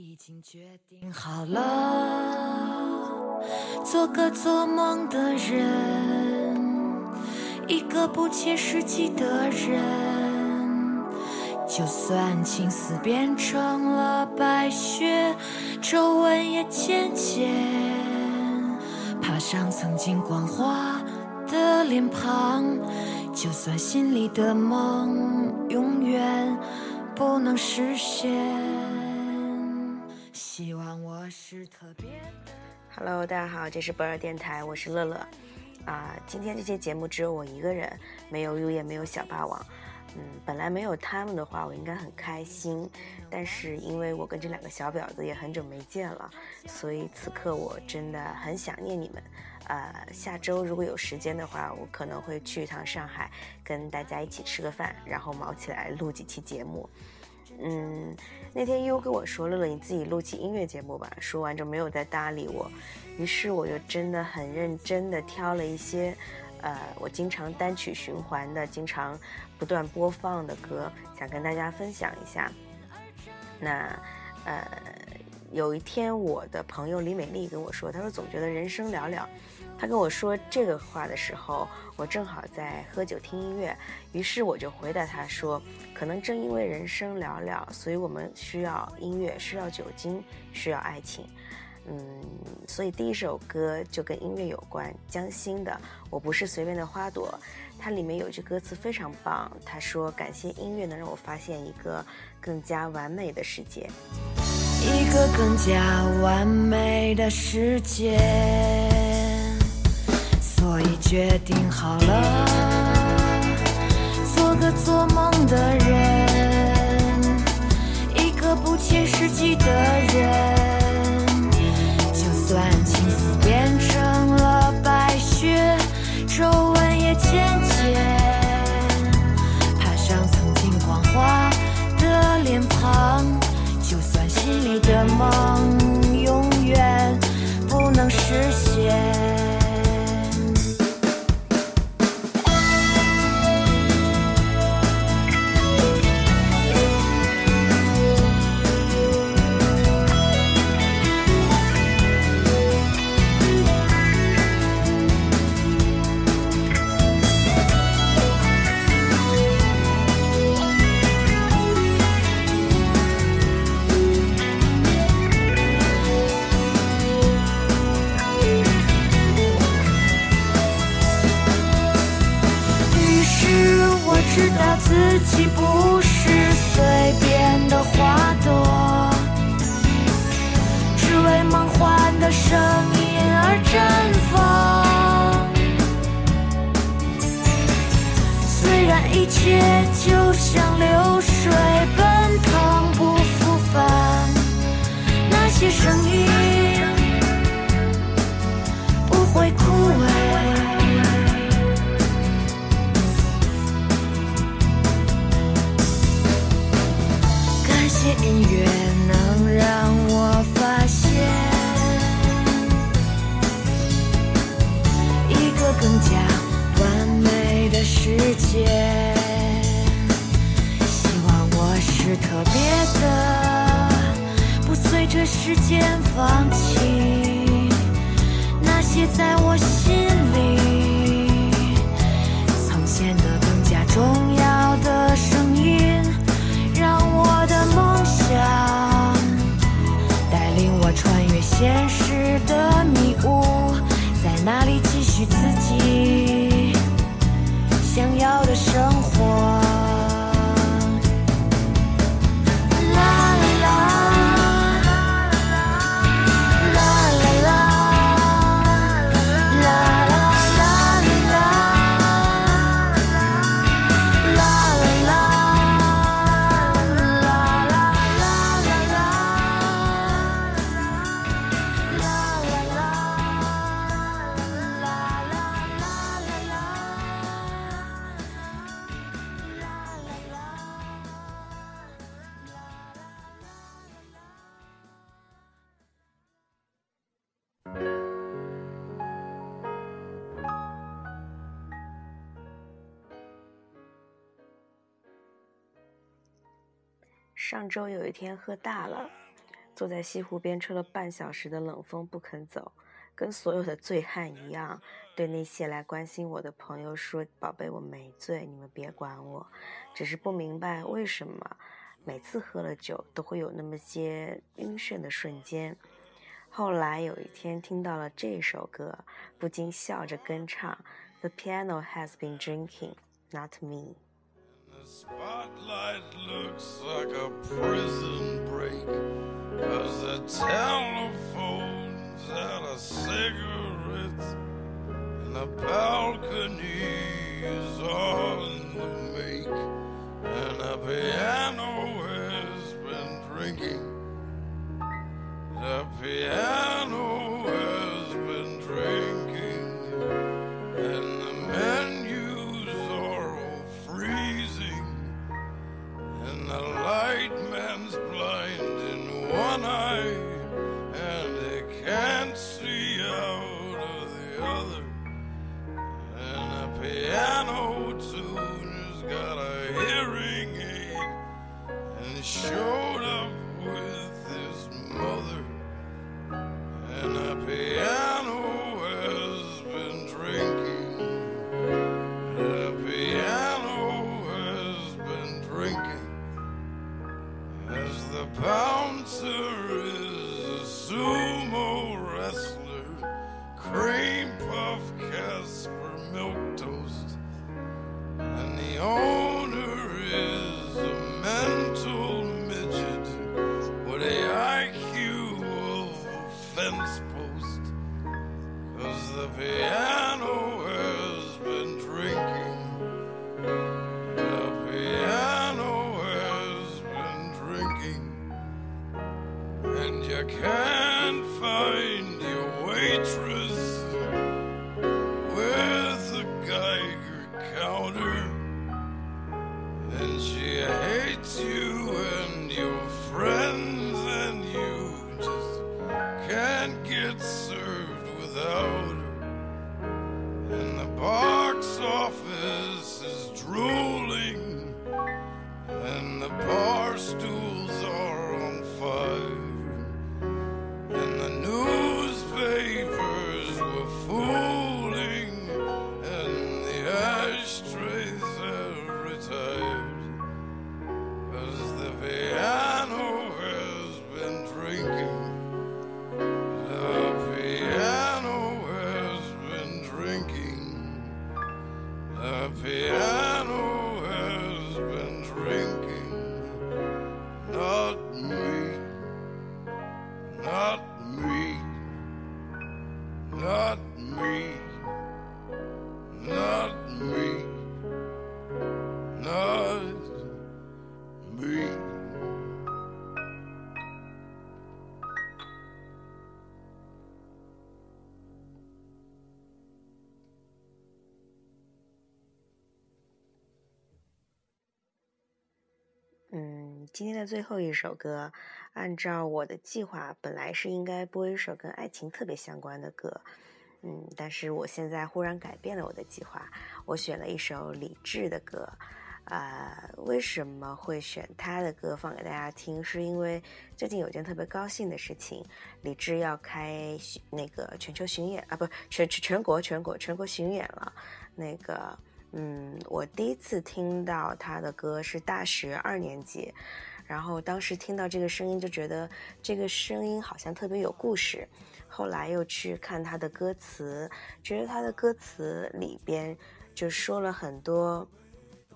已经决定好了，做个做梦的人，一个不切实际的人。就算青丝变成了白雪，皱纹也渐渐爬上曾经光滑的脸庞。就算心里的梦永远不能实现。希望我是特别的。Hello，大家好，这是博尔电台，我是乐乐。啊，今天这期节目只有我一个人，没有入夜，没有小霸王。嗯，本来没有他们的话，我应该很开心。但是因为我跟这两个小婊子也很久没见了，所以此刻我真的很想念你们。呃，下周如果有时间的话，我可能会去一趟上海，跟大家一起吃个饭，然后毛起来录几期节目。嗯，那天优跟我说：“乐乐，你自己录期音乐节目吧。”说完就没有再搭理我。于是我就真的很认真的挑了一些，呃，我经常单曲循环的、经常不断播放的歌，想跟大家分享一下。那，呃，有一天我的朋友李美丽跟我说：“她说总觉得人生寥寥。”他跟我说这个话的时候，我正好在喝酒听音乐，于是我就回答他说：“可能正因为人生寥寥，所以我们需要音乐，需要酒精，需要爱情。”嗯，所以第一首歌就跟音乐有关，江心的《我不是随便的花朵》，它里面有句歌词非常棒，他说：“感谢音乐能让我发现一个更加完美的世界，一个更加完美的世界。”所以决定好了，做个做梦的人，岂不是随便的花朵只为梦幻的声音而绽放虽然一切就像流水奔腾不复返那些声音不会枯萎音乐能让我上周有一天喝大了，坐在西湖边吹了半小时的冷风不肯走，跟所有的醉汉一样，对那些来关心我的朋友说：“宝贝，我没醉，你们别管我。”只是不明白为什么每次喝了酒都会有那么些晕眩的瞬间。后来有一天听到了这首歌，不禁笑着跟唱：“The piano has been drinking, not me。” Spotlight looks like a prison break. Cause the telephone's Yeah. 嗯，今天的最后一首歌，按照我的计划，本来是应该播一首跟爱情特别相关的歌，嗯，但是我现在忽然改变了我的计划，我选了一首李志的歌。啊、为什么会选他的歌放给大家听？是因为最近有件特别高兴的事情，李志要开那个全球巡演啊，不，全全国全国全国巡演了。那个，嗯，我第一次听到他的歌是大学二年级，然后当时听到这个声音就觉得这个声音好像特别有故事。后来又去看他的歌词，觉得他的歌词里边就说了很多。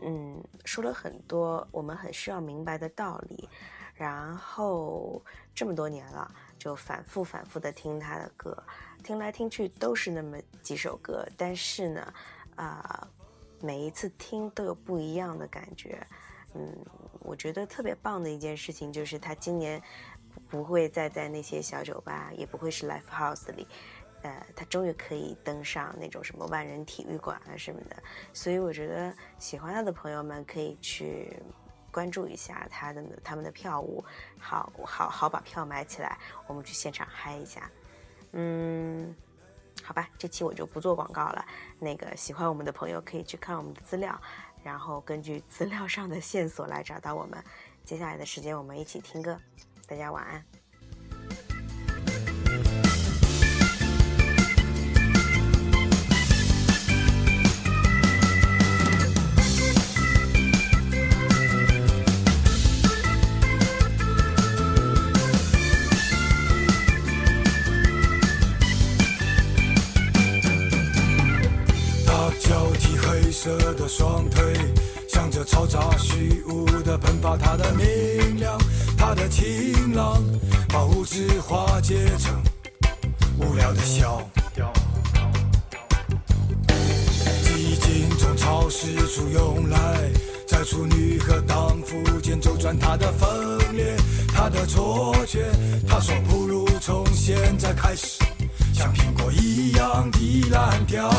嗯，说了很多我们很需要明白的道理，然后这么多年了，就反复反复的听他的歌，听来听去都是那么几首歌，但是呢，啊、每一次听都有不一样的感觉。嗯，我觉得特别棒的一件事情就是他今年不会再在那些小酒吧，也不会是 live house 里。呃，他终于可以登上那种什么万人体育馆啊什么的，所以我觉得喜欢他的朋友们可以去关注一下他的他们的票务，好好好把票买起来，我们去现场嗨一下。嗯，好吧，这期我就不做广告了。那个喜欢我们的朋友可以去看我们的资料，然后根据资料上的线索来找到我们。接下来的时间我们一起听歌，大家晚安。色的双腿，向着嘈杂虚无的喷发，他的明亮，他的晴朗，把无知化解成无聊的笑。寂静从潮湿处涌来，在处女和荡妇间周转，它的分裂，它的错觉。他说不如从现在开始，像苹果一样的烂掉。